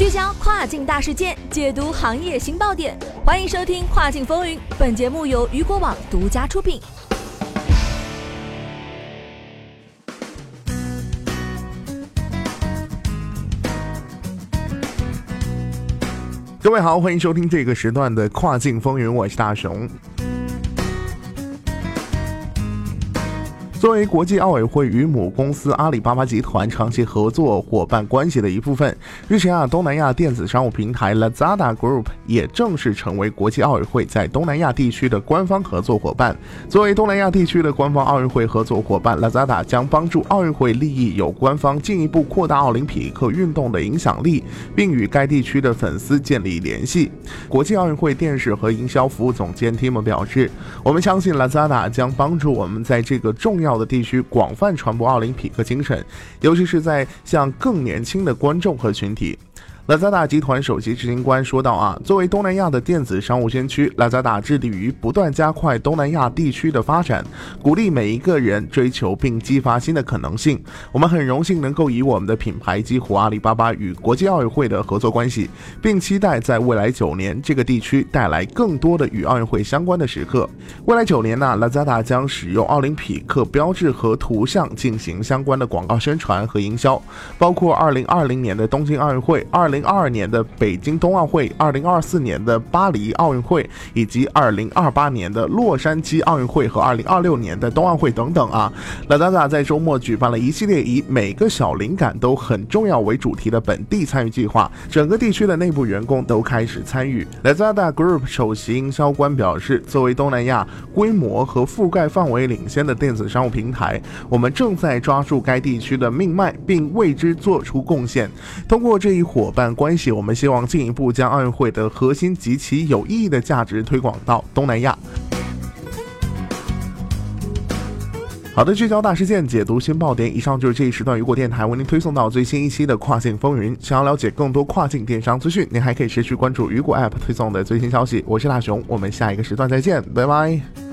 聚焦跨境大事件，解读行业新爆点，欢迎收听《跨境风云》。本节目由雨果网独家出品。各位好，欢迎收听这个时段的《跨境风云》，我是大熊。作为国际奥委会与母公司阿里巴巴集团长期合作伙伴关系的一部分，日前啊，东南亚电子商务平台 Lazada Group 也正式成为国际奥委会在东南亚地区的官方合作伙伴。作为东南亚地区的官方奥运会合作伙伴，Lazada 将帮助奥运会利益有官方进一步扩大奥林匹克运动的影响力，并与该地区的粉丝建立联系。国际奥运会电视和营销服务总监 Tim 表示：“我们相信 Lazada 将帮助我们在这个重要。”的地区广泛传播奥林匹克精神，尤其是在向更年轻的观众和群体。拉扎达集团首席执行官说道：“啊，作为东南亚的电子商务先驱，拉扎达致力于不断加快东南亚地区的发展，鼓励每一个人追求并激发新的可能性。我们很荣幸能够以我们的品牌激活阿里巴巴与国际奥运会的合作关系，并期待在未来九年这个地区带来更多的与奥运会相关的时刻。未来九年呢，拉扎达将使用奥林匹克标志和图像进行相关的广告宣传和营销，包括二零二零年的东京奥运会、二零零。”二二年的北京冬奥会、二零二四年的巴黎奥运会，以及二零二八年的洛杉矶奥运会和二零二六年的冬奥会等等啊，Lazada 在周末举办了一系列以每个小灵感都很重要为主题的本地参与计划，整个地区的内部员工都开始参与。Lazada Group 首席营销官表示，作为东南亚规模和覆盖范围领先的电子商务平台，我们正在抓住该地区的命脉，并为之做出贡献。通过这一伙伴。关系，我们希望进一步将奥运会的核心及其有意义的价值推广到东南亚。好的，聚焦大事件，解读新爆点。以上就是这一时段雨果电台为您推送到最新一期的跨境风云。想要了解更多跨境电商资讯，您还可以持续关注雨果 App 推送的最新消息。我是大熊，我们下一个时段再见，拜拜。